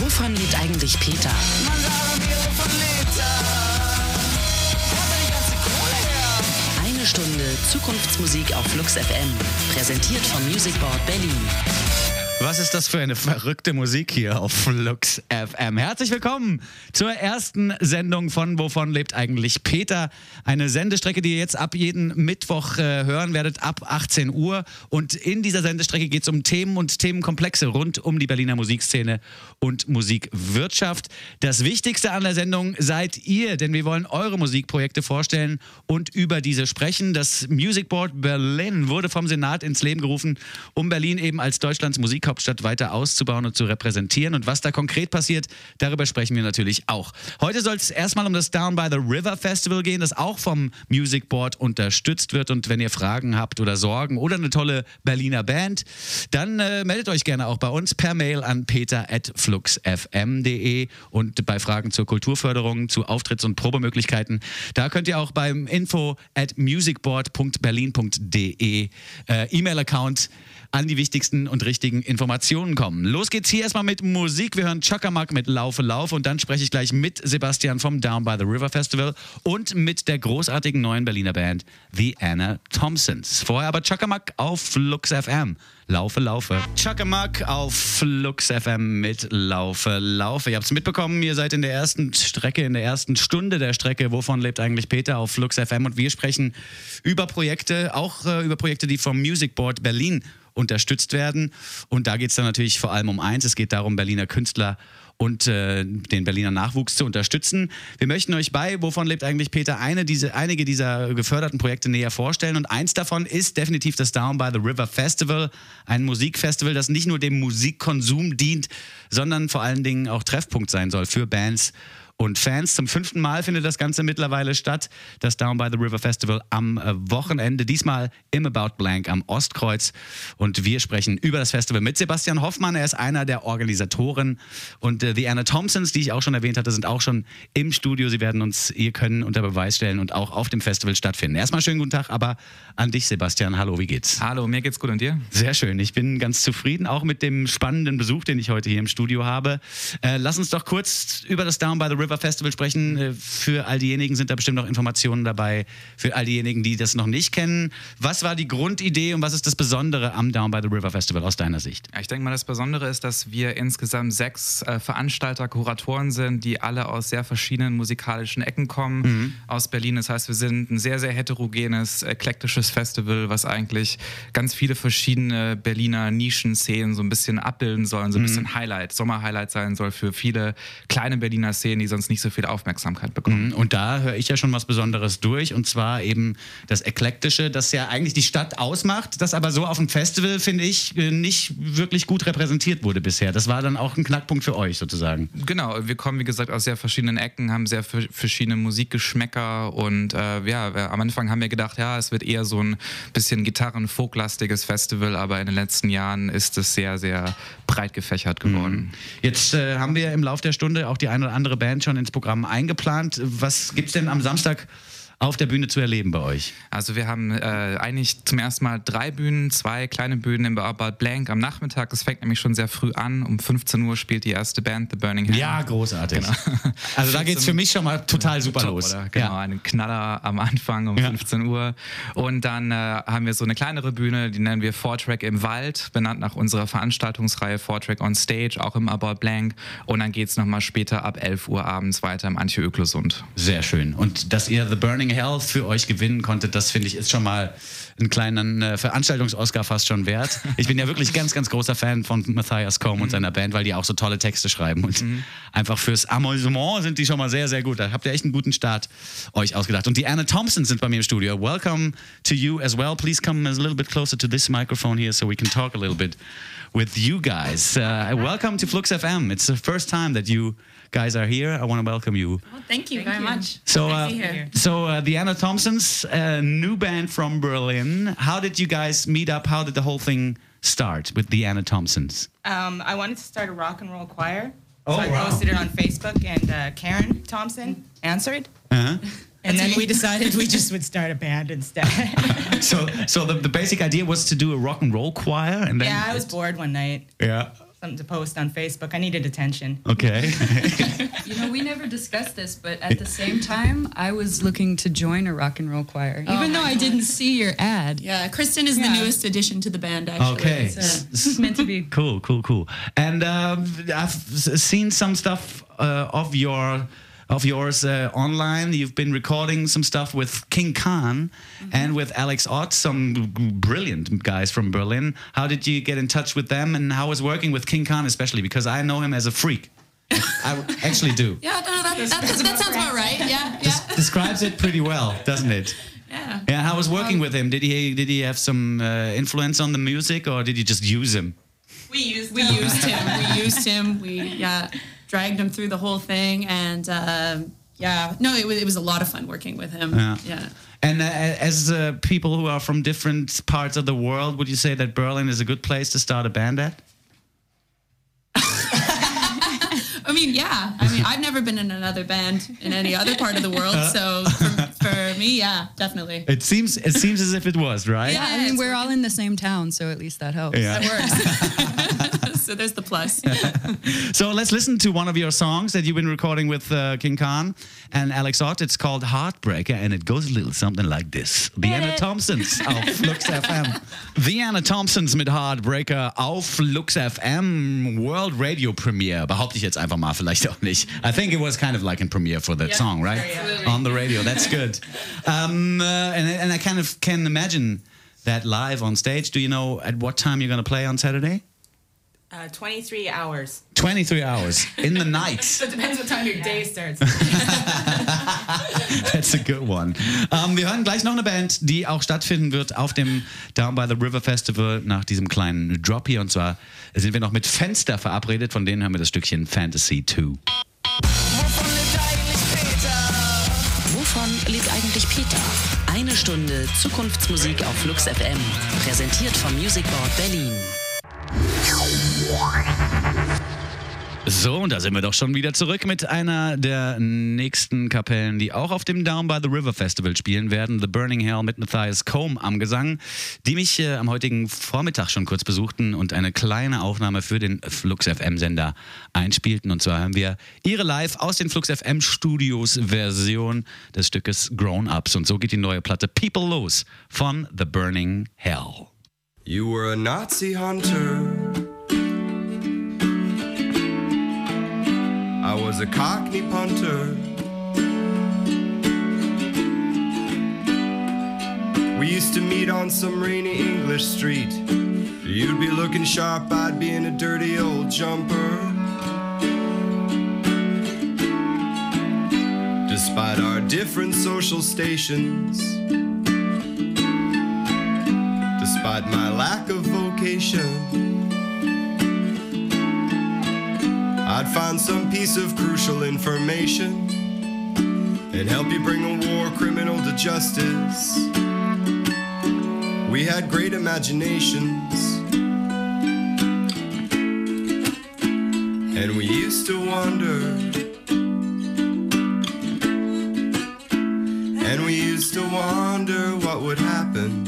Wovon lebt eigentlich Peter? Er? Er? Eine Stunde Zukunftsmusik auf Flux FM. Präsentiert vom Music Board Berlin. Was ist das für eine verrückte Musik hier auf Flux FM? Herzlich willkommen zur ersten Sendung von Wovon lebt eigentlich Peter? Eine Sendestrecke, die ihr jetzt ab jeden Mittwoch äh, hören werdet, ab 18 Uhr. Und in dieser Sendestrecke geht es um Themen und Themenkomplexe rund um die Berliner Musikszene und Musikwirtschaft. Das Wichtigste an der Sendung seid ihr, denn wir wollen eure Musikprojekte vorstellen und über diese sprechen. Das Music Board Berlin wurde vom Senat ins Leben gerufen, um Berlin eben als Deutschlands Musikhauptstadt weiter auszubauen und zu repräsentieren. Und was da konkret passiert, darüber sprechen wir natürlich auch. Heute soll es erstmal um das Down by the River Festival gehen, das auch vom Music Board unterstützt wird. Und wenn ihr Fragen habt oder Sorgen oder eine tolle Berliner Band, dann äh, meldet euch gerne auch bei uns per Mail an peter.fluxfm.de und bei Fragen zur Kulturförderung, zu Auftritts- und Probemöglichkeiten. Da könnt ihr auch beim info at musicboard.berlin.de äh, E-Mail-Account an die wichtigsten und richtigen Informationen kommen. Los geht's hier erstmal mit Musik. Wir hören Chakamak mit Laufe, Laufe und dann spreche ich gleich mit Sebastian vom Down by the River Festival und mit der großartigen neuen Berliner Band The Anna Thompsons. Vorher aber Chakamak auf Flux FM. Laufe, Laufe. Chakamak auf Flux FM mit Laufe, Laufe. Ihr habt es mitbekommen, ihr seid in der ersten Strecke, in der ersten Stunde der Strecke. Wovon lebt eigentlich Peter auf Flux FM? Und wir sprechen über Projekte, auch äh, über Projekte, die vom Music Board Berlin unterstützt werden. Und da geht es dann natürlich vor allem um eins. Es geht darum, Berliner Künstler und äh, den Berliner Nachwuchs zu unterstützen. Wir möchten euch bei Wovon lebt eigentlich Peter eine, diese, einige dieser geförderten Projekte näher vorstellen. Und eins davon ist definitiv das Down by the River Festival, ein Musikfestival, das nicht nur dem Musikkonsum dient, sondern vor allen Dingen auch Treffpunkt sein soll für Bands und Fans. Zum fünften Mal findet das Ganze mittlerweile statt. Das Down by the River Festival am äh, Wochenende. Diesmal im About Blank am Ostkreuz. Und wir sprechen über das Festival mit Sebastian Hoffmann. Er ist einer der Organisatoren. Und äh, die Anna Thompsons, die ich auch schon erwähnt hatte, sind auch schon im Studio. Sie werden uns ihr Können unter Beweis stellen und auch auf dem Festival stattfinden. Erstmal schönen guten Tag, aber an dich, Sebastian. Hallo, wie geht's? Hallo, mir geht's gut und dir? Sehr schön. Ich bin ganz zufrieden, auch mit dem spannenden Besuch, den ich heute hier im Studio habe. Äh, lass uns doch kurz über das Down by the River Festival sprechen. Äh, Für all diejenigen sind da bestimmt noch Informationen dabei. Für all diejenigen, die das noch nicht kennen. Was war die Grundidee und was ist das Besondere am Down by the River Festival aus deiner Sicht? Ja, ich denke mal, das Besondere ist, dass wir insgesamt sechs äh, Veranstalter, Kuratoren sind, die alle aus sehr verschiedenen musikalischen Ecken kommen aus Berlin. Das heißt, wir sind ein sehr, sehr heterogenes, eklektisches Festival, was eigentlich ganz viele verschiedene Berliner Nischenszenen so ein bisschen abbilden soll, so ein bisschen Highlight, Sommerhighlight sein soll für viele kleine Berliner Szenen, die sonst nicht so viel Aufmerksamkeit bekommen. Und da höre ich ja schon was Besonderes durch und zwar eben das Eklektische, das ja eigentlich die Stadt ausmacht, das aber so auf dem Festival, finde ich, äh, nicht wirklich gut repräsentiert wurde bisher. Das war dann auch ein Knackpunkt für euch sozusagen. Genau, wir kommen wie gesagt aus sehr verschiedenen Ecken, haben sehr ver- verschiedene Musikgeschmäcker und äh, ja, wir- am Anfang haben wir gedacht, ja, es wird eher so ein bisschen Gitarren-Folklastiges Festival, aber in den letzten Jahren ist es sehr, sehr breit gefächert geworden. Jetzt äh, haben wir im Laufe der Stunde auch die eine oder andere Band schon ins Programm eingeplant. Was gibt es denn am Samstag auf der Bühne zu erleben bei euch? Also wir haben äh, eigentlich zum ersten Mal drei Bühnen, zwei kleine Bühnen im About Blank am Nachmittag. Das fängt nämlich schon sehr früh an. Um 15 Uhr spielt die erste Band, The Burning Hand. Ja, großartig. Also da geht es für mich schon mal total super Top, los. Oder? Genau, Ja. einen Knaller am Anfang um Ja. 15 Uhr. Und dann äh, haben wir so eine kleinere Bühne, die nennen wir Four-Track im Wald, benannt nach unserer Veranstaltungsreihe Four-Track on Stage, auch im About Blank. Und dann geht es nochmal später ab 11 Uhr abends weiter im Antje Öklesund. Sehr schön. Und dass ihr The Burning Hell für euch gewinnen konntet, das finde ich ist schon mal einen kleinen äh, Veranstaltungs-Oscar fast schon wert. Ich bin ja wirklich ganz, ganz großer Fan von Matthias Combe und seiner Band, weil die auch so tolle Texte schreiben. Und einfach fürs Amüsement sind die schon mal sehr, sehr gut. Da habt ihr echt einen guten Start euch ausgedacht. Und die Anna Thompson sind bei mir im Studio. Welcome to you as well. Please come a little bit closer to this microphone here so we can talk a little bit with you guys. Uh, welcome to Flux FM. It's the first time that you guys are here. I want to welcome you. Well, thank you very much. So, Nice uh, to be here. so uh, the Anna Thompsons, a new band from Berlin. How did you guys meet up? How did the whole thing start with the Anna Thompsons? Um, I wanted to start a rock and roll choir. Oh, so I wow. posted it on Facebook, and uh, Karen Thompson answered. Uh-huh. And then we decided we just would start a band instead. So, so the, the basic idea was to do a rock and roll choir, and then yeah, I was bored one night. yeah. Something to post on Facebook. I needed attention. Okay. You know, we never discussed this, but at the same time, I was looking to join a rock and roll choir, even though I didn't see your ad. Yeah, Kristen is the newest addition to the band, actually. Okay. So- S- meant to be. Cool, cool, cool. And um, I've seen some stuff uh, of your of yours uh, online. You've been recording some stuff with King Khan and with Alex Ott, some brilliant guys from Berlin. How did you get in touch with them, and how was working with King Khan, especially because I know him as a freak. I actually do. Yeah, no, that, that, that, that sounds about right. Yeah, yeah. Describes it pretty well, doesn't it? Yeah. Yeah. How was working with him? Did he did he have some uh, influence on the music, or did you just use him? We used we used him. We used him. We yeah dragged him through the whole thing, and um, yeah, no, it was it was a lot of fun working with him. Yeah. yeah. And uh, as uh, people who are from different parts of the world, would you say that Berlin is a good place to start a band at? I mean, yeah. I mean, I've never been in another band in any other part of the world, so for, for me, yeah, definitely. It seems it seems as if it was right. Yeah. I mean, we're all in the same town, so at least that helps. Yeah. That works. so there's the plus. So let's listen to one of your songs that you've been recording with uh, King Khan and Alex Ott. It's called Heartbreaker, and it goes a little something like this: The Anna Thompsons auf Lux FM. The Anna Thompsons mit Heartbreaker auf Lux FM World Radio Premiere. Behaupte ich jetzt einfach mal, vielleicht auch nicht. I think it was kind of like a premiere for that song, right? On the radio. That's good. Um, uh, and, and I kind of can imagine that live on stage. Do you know at what time you're going to play on Saturday? Uh, 23 hours. 23 hours in the night. So it depends what time your day starts. That's a good one. Ähm, wir hören gleich noch eine Band, die auch stattfinden wird auf dem Down by the River Festival nach diesem kleinen Drop hier. Und zwar sind wir noch mit Fenster verabredet. Von denen haben wir das Stückchen Fantasy 2. Wovon lebt eigentlich Peter? Wovon lebt eigentlich Peter? Eine Stunde Zukunftsmusik auf Flux FM. Präsentiert vom Music Board Berlin. So, und da sind wir doch schon wieder zurück mit einer der nächsten Kapellen, die auch auf dem Down by the River Festival spielen werden. The Burning Hell mit Matthias Combe am Gesang, die mich äh, am heutigen Vormittag schon kurz besuchten und eine kleine Aufnahme für den Flux FM Sender einspielten. Und zwar haben wir ihre live aus den Flux FM Studios Version des Stückes Grown Ups. Und so geht die neue Platte People los von The Burning Hell. You were a Nazi hunter. I was a cockney punter. We used to meet on some rainy English street. You'd be looking sharp, I'd be in a dirty old jumper. Despite our different social stations, despite my lack of vocation. I'd find some piece of crucial information and help you bring a war criminal to justice. We had great imaginations, and we used to wonder. And we used to wonder what would happen.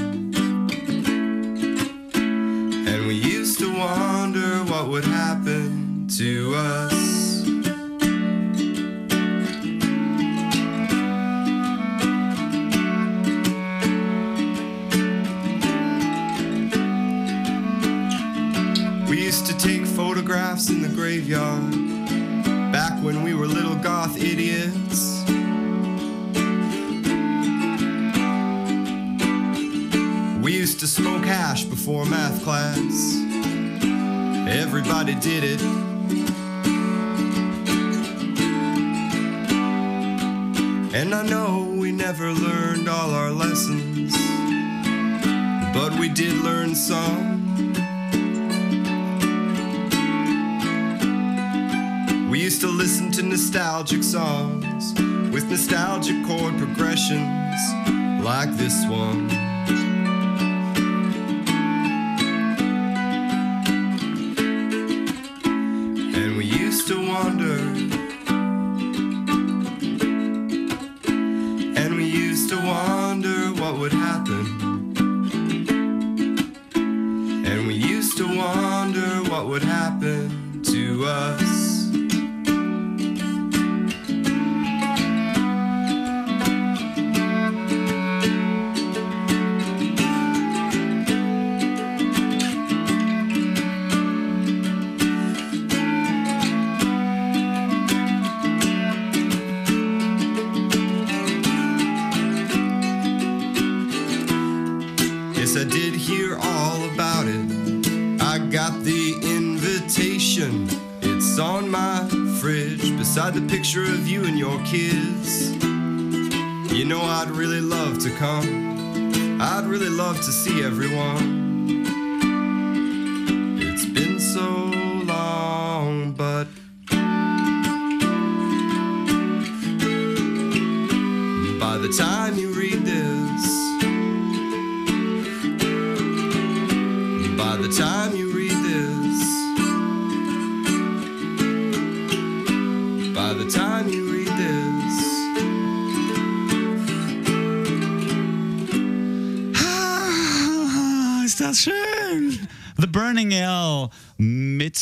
Used to take photographs in the graveyard back when we were little goth idiots. We used to smoke hash before math class. Everybody did it. And I know we never learned all our lessons, but we did learn some. To listen to nostalgic songs with nostalgic chord progressions like this one. And we used to wonder. And we used to wonder what would happen. And we used to wonder what would happen hear picture of you and your kids. You know, I'd really love to come. I'd really love to see everyone.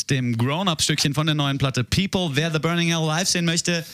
Dem Grown-Up-Stückchen von der neuen Platte People. Wer The Burning Hell live sehen möchte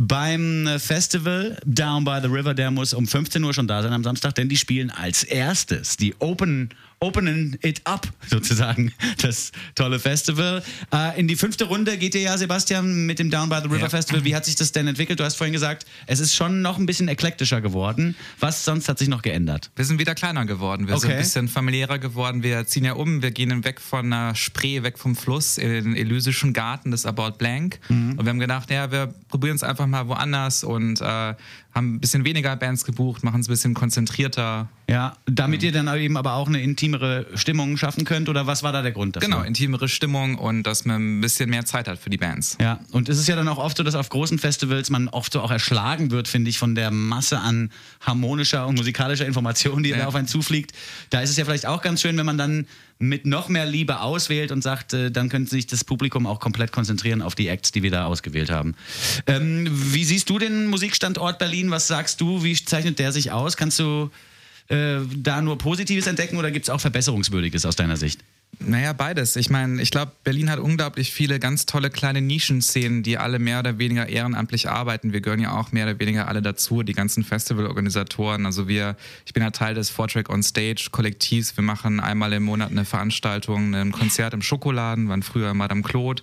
beim Festival Down by the River, der muss um 15 Uhr schon da sein am Samstag, denn die spielen als erstes die Open Opening It Up sozusagen, das tolle Festival. Äh, in die fünfte Runde geht ihr ja, Sebastian, mit dem Down by the River Ja. Festival. Wie hat sich das denn entwickelt? Du hast vorhin gesagt, es ist schon noch ein bisschen eklektischer geworden. Was sonst hat sich noch geändert? Wir sind wieder kleiner geworden. Wir sind Okay. ein bisschen familiärer geworden. Wir ziehen ja um. Wir gehen weg von der Spree, weg vom Fluss in den Elysischen Garten des About Blank. Mhm. Und wir haben gedacht, ja, wir probieren es einfach mal woanders und äh, haben ein bisschen weniger Bands gebucht, machen es ein bisschen konzentrierter. Ja, damit ihr dann eben aber auch eine intimere Stimmung schaffen könnt oder was war da der Grund dafür? Genau, intimere Stimmung und dass man ein bisschen mehr Zeit hat für die Bands. Ja, und es ist ja dann auch oft so, dass auf großen Festivals man oft so auch erschlagen wird, finde ich, von der Masse an harmonischer und musikalischer Information, die Ja. da auf einen zufliegt. Da ist es ja vielleicht auch ganz schön, wenn man dann mit noch mehr Liebe auswählt und sagt, äh, dann könnte sich das Publikum auch komplett konzentrieren auf die Acts, die wir da ausgewählt haben. Ähm, wie siehst du den Musikstandort Berlin? Was sagst du? Wie zeichnet der sich aus? Kannst du äh, da nur Positives entdecken oder gibt es auch Verbesserungswürdiges aus deiner Sicht? Naja, beides. Ich meine, ich glaube, Berlin hat unglaublich viele ganz tolle kleine Nischenszenen, die alle mehr oder weniger ehrenamtlich arbeiten. Wir gehören ja auch mehr oder weniger alle dazu, die ganzen Festivalorganisatoren. Also wir, ich bin ja Teil des Vortrack on Stage Kollektivs. Wir machen einmal im Monat eine Veranstaltung, ein Konzert im Schokoladen, waren früher Madame Claude.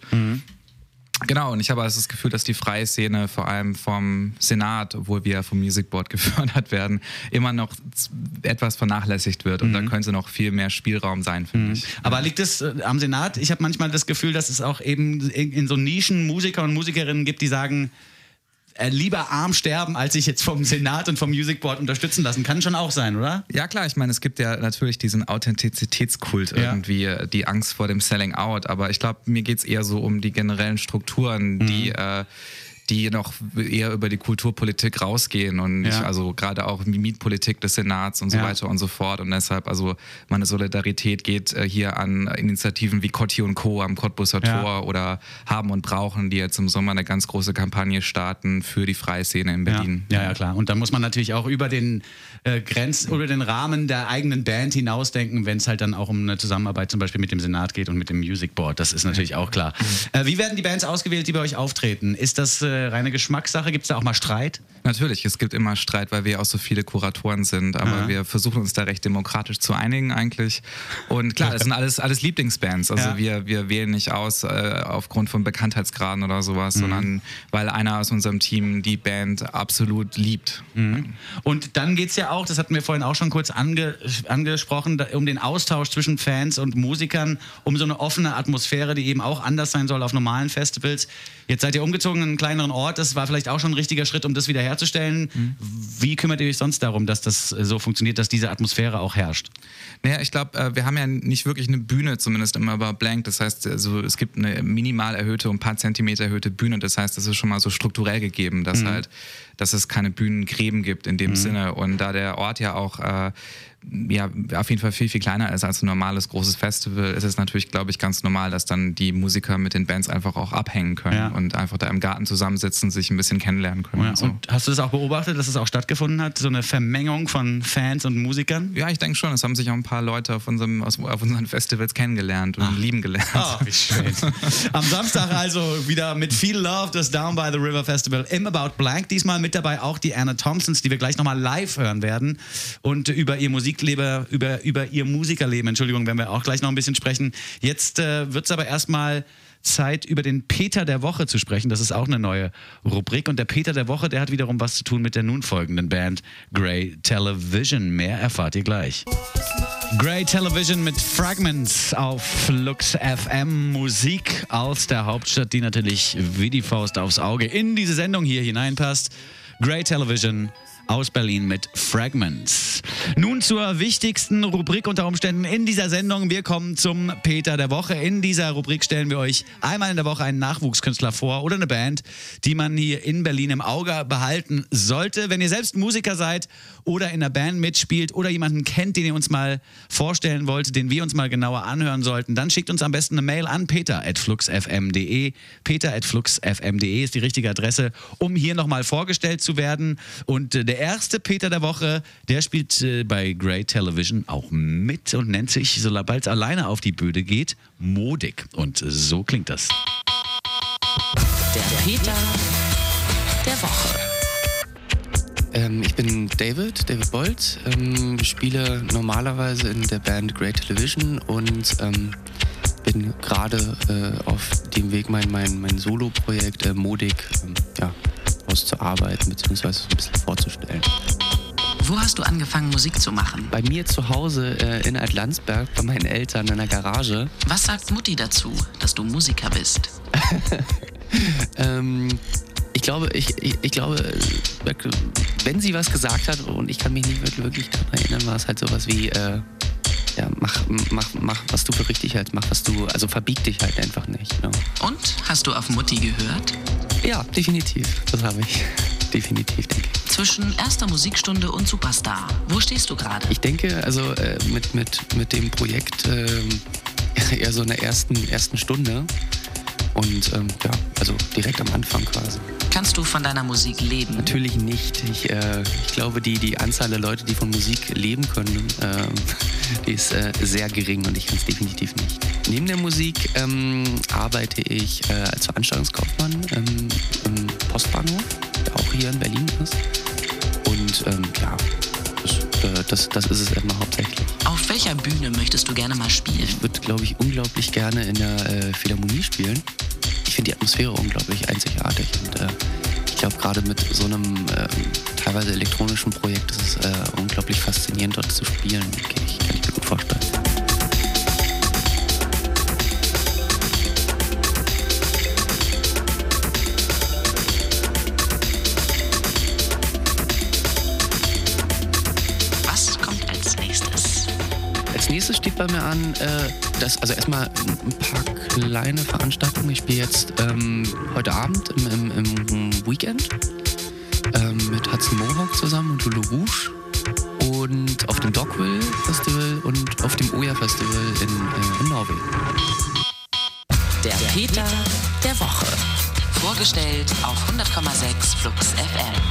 Genau, und ich habe also das Gefühl, dass die freie Szene vor allem vom Senat, obwohl wir ja vom Music Board gefördert werden, immer noch etwas vernachlässigt wird. Und da könnte noch viel mehr Spielraum sein, finde ich. Aber liegt es äh, am Senat? Ich habe manchmal das Gefühl, dass es auch eben in so Nischen Musiker und Musikerinnen gibt, die sagen, äh, lieber arm sterben, als sich jetzt vom Senat und vom Music Board unterstützen lassen. Kann schon auch sein, oder? Ja, klar, ich meine, es gibt ja natürlich diesen Authentizitätskult Ja. irgendwie, äh, die Angst vor dem Selling Out, aber ich glaube, mir geht es eher so um die generellen Strukturen, Mhm. die. Äh, die noch eher über die Kulturpolitik rausgehen und Ja. ich, also gerade auch die Mietpolitik des Senats und so Ja. weiter und so fort. Und deshalb, also meine Solidarität geht äh, hier an Initiativen wie Cotti und Co. am Cottbusser Ja. Tor oder Haben und Brauchen, die jetzt im Sommer eine ganz große Kampagne starten für die Freiszene in Berlin. Ja, ja, klar. Und dann muss man natürlich auch über den äh, Grenzen, über den Rahmen der eigenen Band hinausdenken, wenn es halt dann auch um eine Zusammenarbeit zum Beispiel mit dem Senat geht und mit dem Music Board. Das ist natürlich auch klar. Äh, wie werden die Bands ausgewählt, die bei euch auftreten? Ist das äh, reine Geschmackssache? Gibt es da auch mal Streit? Natürlich, es gibt immer Streit, weil wir auch so viele Kuratoren sind, aber wir versuchen uns da recht demokratisch zu einigen eigentlich. Und klar, das sind alles, alles Lieblingsbands. Also Ja. wir, wir wählen nicht aus äh, aufgrund von Bekanntheitsgraden oder sowas, Mhm. sondern weil einer aus unserem Team die Band absolut liebt. Und dann geht es ja auch, das hatten wir vorhin auch schon kurz ange, angesprochen, da, um den Austausch zwischen Fans und Musikern, um so eine offene Atmosphäre, die eben auch anders sein soll auf normalen Festivals. Jetzt seid ihr umgezogen in einen kleineren Ort, das war vielleicht auch schon ein richtiger Schritt, um das wieder herzustellen. Wie kümmert ihr euch sonst darum, dass das äh, so funktioniert, dass diese Atmosphäre auch herrscht? Naja, ich glaube, äh, wir haben ja nicht wirklich eine Bühne, zumindest immer bei Blank. Das heißt, also, es gibt eine minimal erhöhte, um ein paar Zentimeter erhöhte Bühne. Das heißt, das ist schon mal so strukturell gegeben, dass halt, dass es keine Bühnengräben gibt in dem Sinne. Und da der Ort ja auch äh, ja, auf jeden Fall viel, viel kleiner ist als ein normales großes Festival, ist es natürlich, glaube ich, ganz normal, dass dann die Musiker mit den Bands einfach auch abhängen können Ja. und einfach da im Garten zusammensitzen, sich ein bisschen kennenlernen können. Ja, und so. Und hast du das auch beobachtet, dass es auch stattgefunden hat, so eine Vermengung von Fans und Musikern? Ja, ich denke schon. Es haben sich auch ein paar Leute auf, unserem, aus, auf unseren Festivals kennengelernt und lieben gelernt. Ah, wie schön. Am Samstag also wieder mit viel Love das Down by the River Festival im About Blank. Diesmal mit dabei auch die Anna Thompsons, die wir gleich nochmal live hören werden. Und über ihr Musikleben, über, über ihr Musikerleben, Entschuldigung, werden wir auch gleich noch ein bisschen sprechen. Jetzt äh, wird es aber erstmal Zeit, über den Peter der Woche zu sprechen. Das ist auch eine neue Rubrik. Und der Peter der Woche, der hat wiederum was zu tun mit der nun folgenden Band Grey Television. Mehr erfahrt ihr gleich. Grey Television mit Fragments auf Flux FM. Musik aus der Hauptstadt, die natürlich wie die Faust aufs Auge in diese Sendung hier hineinpasst. Grey Television aus Berlin mit Fragments. Nun zur wichtigsten Rubrik unter Umständen in dieser Sendung. Wir kommen zum Peter der Woche. In dieser Rubrik stellen wir euch einmal in der Woche einen Nachwuchskünstler vor oder eine Band, die man hier in Berlin im Auge behalten sollte. Wenn ihr selbst Musiker seid oder in einer Band mitspielt oder jemanden kennt, den ihr uns mal vorstellen wollt, den wir uns mal genauer anhören sollten, dann schickt uns am besten eine Mail an peter.fluxfm.de. Peter.fluxfm.de ist die richtige Adresse, um hier nochmal vorgestellt zu werden. Und äh, der erste Peter der Woche, der spielt äh, bei Grey Television auch mit und nennt sich, sobald es alleine auf die Bühne geht, Modig. Und so klingt das. Der Peter der Woche. Ähm, ich bin David, David Bolt, ähm, spiele normalerweise in der Band Great Television und ähm, bin gerade äh, auf dem Weg, mein, mein, mein Solo-Projekt äh, Modig ähm, ja, auszuarbeiten bzw. so ein bisschen vorzustellen. Wo hast du angefangen, Musik zu machen? Bei mir zu Hause äh, in Altlandsberg, bei meinen Eltern in der Garage, Was sagt Mutti dazu, dass du Musiker bist? Ähm, ich glaube, ich, ich, ich glaube, äh, wenn sie was gesagt hat und ich kann mich nicht wirklich, wirklich daran erinnern, war es halt sowas wie, äh, ja, mach, mach, mach, was du für richtig hältst, mach, was du, also verbieg dich halt einfach nicht. Ne? Und hast du auf Mutti gehört? Ja, definitiv, das habe ich. Definitiv, denke ich. Zwischen erster Musikstunde und Superstar. Wo stehst du gerade? Ich denke, also äh, mit, mit, mit dem Projekt ähm, eher so in der ersten, ersten Stunde und ähm, ja, also direkt am Anfang quasi. Kannst du von deiner Musik leben? Natürlich nicht. Ich, äh, ich glaube, die, die Anzahl der Leute, die von Musik leben können, ähm, die ist äh, sehr gering und ich kann es definitiv nicht. Neben der Musik ähm, arbeite ich äh, als Veranstaltungskaufmann ähm, im Postbahnhof, der auch hier in Berlin ist. Und ähm, ja, das, äh, das, das ist es erstmal hauptsächlich. Auf welcher Bühne möchtest du gerne mal spielen? Ich würde, glaube ich, unglaublich gerne in der äh, Philharmonie spielen. Ich finde die Atmosphäre unglaublich einzigartig und äh, ich glaube gerade mit so einem ähm, teilweise elektronischen Projekt ist es äh, unglaublich faszinierend dort zu spielen. Okay, ich kann ich mir gut vorstellen. Nächstes steht bei mir an, äh, das, also erstmal ein paar kleine Veranstaltungen. Ich spiele jetzt ähm, heute Abend im, im, im Weekend ähm, mit Hudson Mohawk zusammen und Lulu Rouge. Und auf dem Dogville Festival und auf dem Oya Festival in, äh, in Norwegen. Der Peter der Woche. Vorgestellt auf 100,6 Flux FM.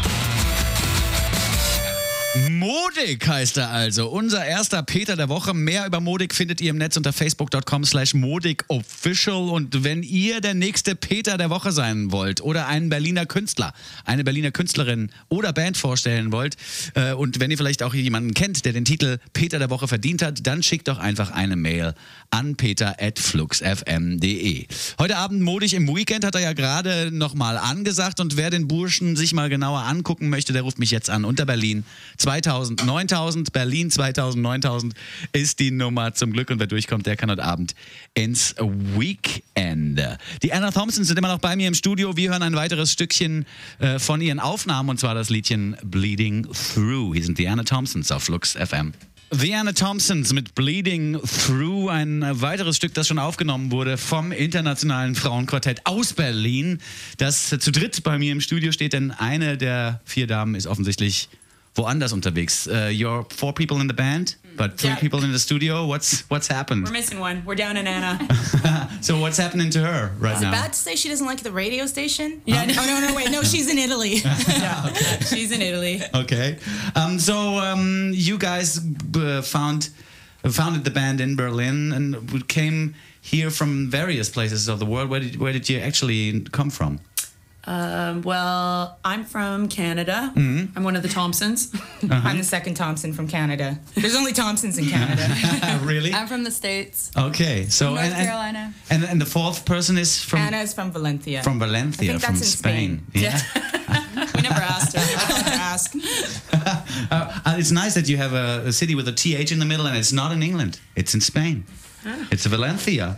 Modig heißt er also. Unser erster Peter der Woche. Mehr über Modig findet ihr im Netz unter facebook.com slash modigofficial. Und wenn ihr der nächste Peter der Woche sein wollt oder einen Berliner Künstler, eine Berliner Künstlerin oder Band vorstellen wollt äh, und wenn ihr vielleicht auch jemanden kennt, der den Titel Peter der Woche verdient hat, dann schickt doch einfach eine Mail an peter.fluxfm.de. Heute Abend Modig im Weekend hat er ja gerade nochmal angesagt und wer den Burschen sich mal genauer angucken möchte, der ruft mich jetzt an unter Berlin 2000, 9000, Berlin 2000, 9000 ist die Nummer zum Glück und wer durchkommt, der kann heute Abend ins Weekend. Die Anna Thompson sind immer noch bei mir im Studio. Wir hören ein weiteres Stückchen äh, von ihren Aufnahmen und zwar das Liedchen Bleeding Through. Hier sind die Anna Thompsons auf Flux FM. The Anna Thompsons mit Bleeding Through, ein weiteres Stück, das schon aufgenommen wurde vom internationalen Frauenquartett aus Berlin, das zu dritt bei mir im Studio steht, denn eine der vier Damen ist offensichtlich woanders unterwegs. Uh, you're four people in the band, but three Yeah. people in the studio. What's what's happened? We're missing one. We're down in Anna. So what's happening to her right Is it now? bad to say she doesn't like the radio station? Yeah, Oh, no, no, wait. No, she's in Italy. yeah. She's in Italy. Okay. Um, so um, you guys uh, found founded the band in Berlin and came here from various places of the world. Where did where did you actually come from? Um, well, I'm from Canada. Mm-hmm. I'm one of the Thompsons. Uh-huh. I'm the second Thompson from Canada. There's only Thompsons in Canada. really? I'm from the States. Okay, so North and, and, Carolina. and and the fourth person is from Anna is from Valencia. from Valencia, I think from that's in Spain. Spain. Yeah. we never asked her. Never ask. Uh, it's nice that you have a, a city with a th in the middle, and it's not in England; it's in Spain. It's Valencia.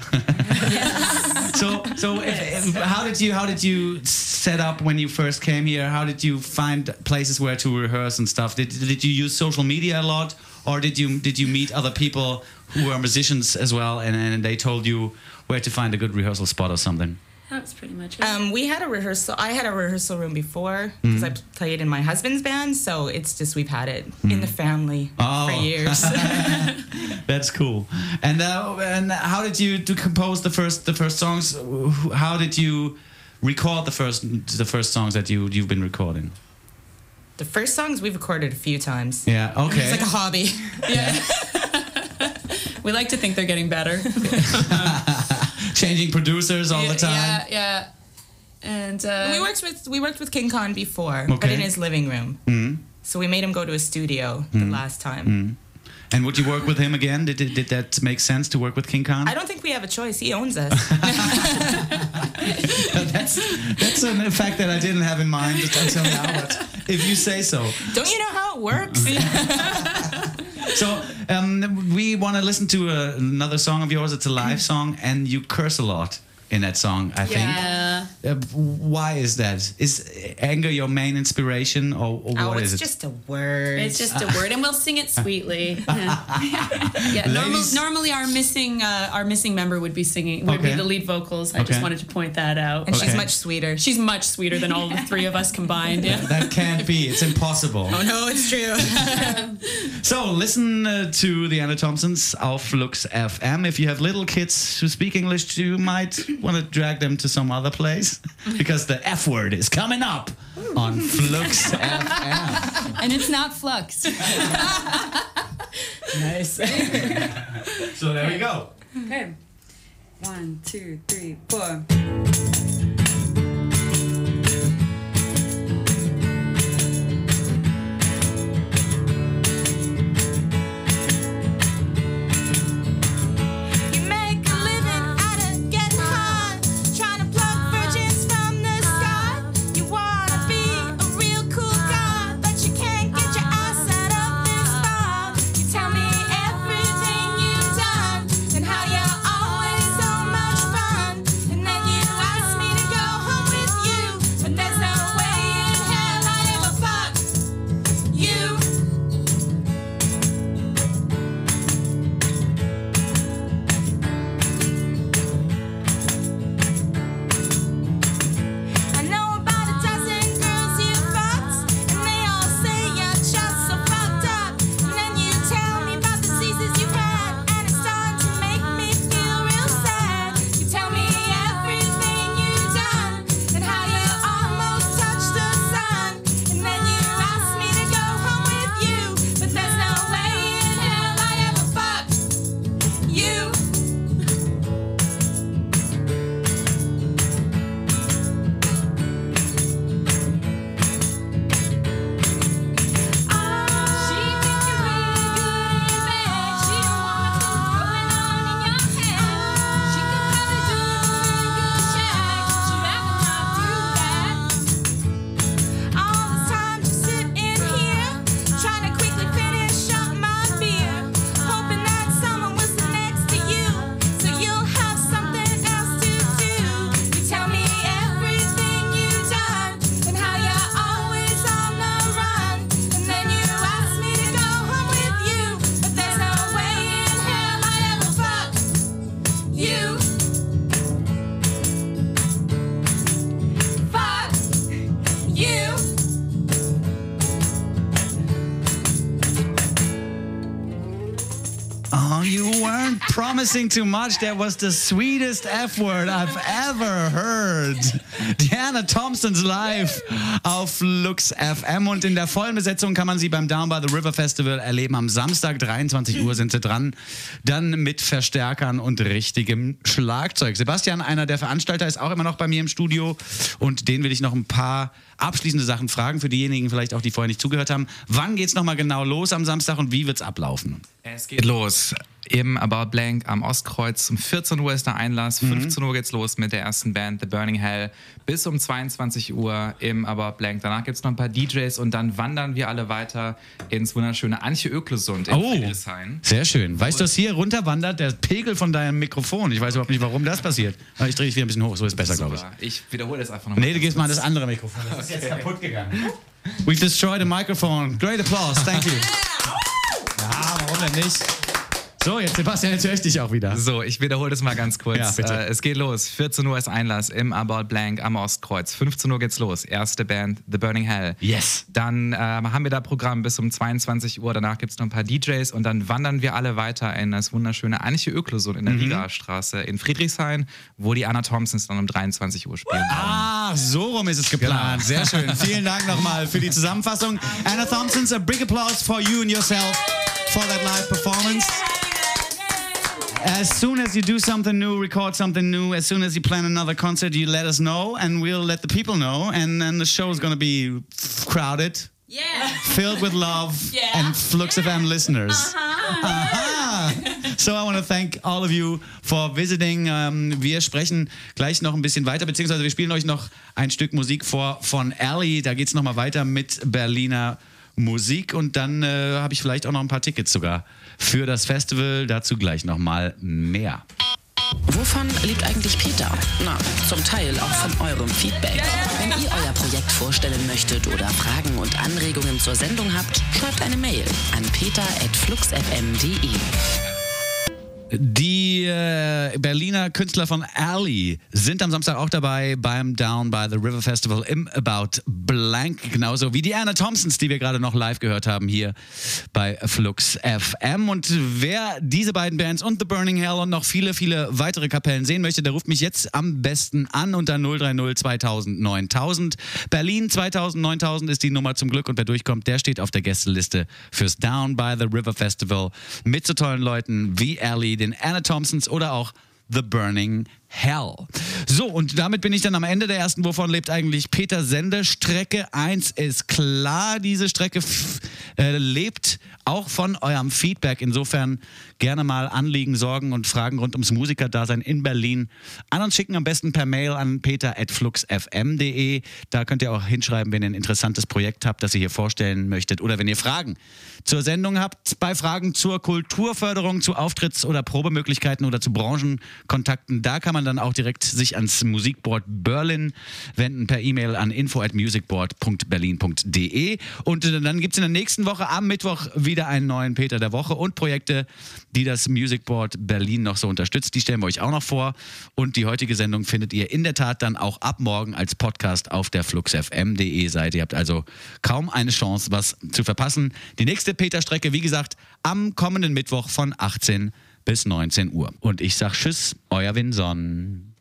so, so if, if- how did you how did you set up when you first came here? How did you find places where to rehearse and stuff? Did did you use social media a lot, or did you did you meet other people who were musicians as well, and, and they told you where to find a good rehearsal spot or something? That's pretty much it. Um, we had a rehearsal. I had a rehearsal room before because I played in my husband's band. So it's just we've had it in the family Oh. for years. That's cool. And uh, and how did you to compose the first the first songs? How did you record the first the first songs that you you've been recording? the first songs we've recorded a few times. Yeah. Okay. It's like a hobby. Yeah. we like to think they're getting better. Changing producers all the time. Yeah, yeah. And uh, we worked with we worked with King Khan before, but in his living room. Mhm. So we made him go to a studio the last time. Mm. And would you work with him again? Did, did, did that make sense to work with King Khan? I don't think we have a choice. He owns us. that's that's a fact that I didn't have in mind until now. But if you say so, don't you know how it works? so um, we want to listen to uh, another song of yours. It's a live song, and you curse a lot in that song. I think. yeah. Uh, why is that? Is anger your main inspiration, or, or oh, what it's is it? just a word. It's just a word, and we'll sing it sweetly. yeah, normal, normally our missing uh, our missing member would be singing would Okay. be the lead vocals. I Okay. just wanted to point that out. and she's much sweeter. She's much sweeter than all the three of us combined. Yeah. that can't be. It's impossible. oh no, it's true. So listen uh, to the Anna Thompsons auf Flux FM. If you have little kids who speak English, you might want to drag them to some other place because the F word is coming up on Flux FM. And it's not flux. nice. So there we go. Okay. One, two, three, four. Promising too much. That was the sweetest F word I've ever heard. Diana Thompson's live auf Lux FM und in der vollen Besetzung kann man sie beim Down by the River Festival erleben. Am Samstag 23 Uhr sind sie dran. Dann mit Verstärkern und richtigem Schlagzeug. Sebastian, einer der Veranstalter, ist auch immer noch bei mir im Studio und den will ich noch ein paar abschließende Sachen fragen für diejenigen vielleicht auch, die vorher nicht zugehört haben. Wann geht's nochmal genau los am Samstag und wie wird's ablaufen? Es geht los. Im About Blank am Ostkreuz. Um 14 Uhr ist der Einlass. 15 Uhr geht's los mit der ersten Band, The Burning Hell. Bis um 22 Uhr im About Blank. Danach gibt's noch ein paar DJs und dann wandern wir alle weiter ins wunderschöne Antje Öklesund in Oh, Friedrichshain. sehr schön. Weißt du, dass hier runterwandert der Pegel von deinem Mikrofon? Ich weiß überhaupt nicht, warum das passiert. Aber ich drehe dich wieder ein bisschen hoch, so ist besser, glaube ich. Ich wiederhole das einfach nochmal. Nee, du gehst mal an das andere Mikrofon. Das ist jetzt kaputt gegangen. We've destroyed a microphone. Great applause. Thank you. Ja, warum denn nicht? So, jetzt Sebastian, jetzt höre ich dich auch wieder. So, ich wiederhole das mal ganz kurz. Ja, bitte. Äh, es geht los. 14 Uhr ist Einlass im About Blank am Ostkreuz. 15 Uhr geht's los. Erste Band, The Burning Hell. Yes. Dann äh, haben wir da Programm bis um 22 Uhr. Danach gibt's noch ein paar DJs und dann wandern wir alle weiter in das wunderschöne Anche Öklosund in der Mhm. Rigastraße in Friedrichshain, wo die Anna Thompsons dann um 23 Uhr spielen. Ah, so rum ist es geplant. Sehr schön. Vielen Dank nochmal für die Zusammenfassung. Anna Thompsons, a big applause for you and yourself for that live performance. As soon as you do something new, record something new, as soon as you plan another concert, you let us know and we'll let the people know. And then the show is going to be crowded, Yeah. filled with love Yeah. and Flux of FM listeners. Aha. So I want to thank all of you for visiting. Ähm, wir sprechen gleich noch ein bisschen weiter, beziehungsweise wir spielen euch noch ein Stück Musik vor von Ali. Da geht es nochmal weiter mit Berliner Musik und dann äh, habe ich vielleicht auch noch ein paar Tickets sogar für das Festival. Dazu gleich nochmal mehr. Wovon lebt eigentlich Peter? Na, zum Teil auch von eurem Feedback. Wenn ihr euer Projekt vorstellen möchtet oder Fragen und Anregungen zur Sendung habt, schreibt eine Mail an peter.fluxfm.de. Die äh, Berliner Künstler von Ali sind am Samstag auch dabei beim Down by the River Festival im About Blank, genauso wie die Anna Thompsons, die wir gerade noch live gehört haben hier bei Flux FM. Und wer diese beiden Bands und The Burning Hell und noch viele, viele weitere Kapellen sehen möchte, der ruft mich jetzt am besten an unter 030 2000 9000. Berlin 2000 9000 ist die Nummer zum Glück und wer durchkommt, der steht auf der Gästeliste fürs Down by the River Festival mit so tollen Leuten wie Ali, den Anna Thompsons oder auch The Burning Hell. So, und damit bin ich dann am Ende der ersten Wovon lebt eigentlich Peter Sende Strecke. Eins ist klar, diese Strecke äh, lebt auch von eurem Feedback. Insofern gerne mal Anliegen, Sorgen und Fragen rund ums Musikerdasein in Berlin an uns schicken. Am besten per Mail an peter.fluxfm.de. Da könnt ihr auch hinschreiben, wenn ihr ein interessantes Projekt habt, das ihr hier vorstellen möchtet. Oder wenn ihr Fragen zur Sendung habt, bei Fragen zur Kulturförderung, zu Auftritts- oder Probemöglichkeiten oder zu Branchenkontakten. Da kann man dann auch direkt sich ans Musikboard Berlin wenden per E-Mail an info at musicboard.berlin.de. Und äh, dann gibt es in der nächsten Woche am Mittwoch wieder einen neuen Peter der Woche und Projekte, die das Musicboard Berlin noch so unterstützt. Die stellen wir euch auch noch vor. Und die heutige Sendung findet ihr in der Tat dann auch ab morgen als Podcast auf der fluxfm.de Seite. Ihr habt also kaum eine Chance, was zu verpassen. Die nächste Peter-Strecke, wie gesagt, am kommenden Mittwoch von 18 bis 19 Uhr. Und ich sag Tschüss, euer Winson.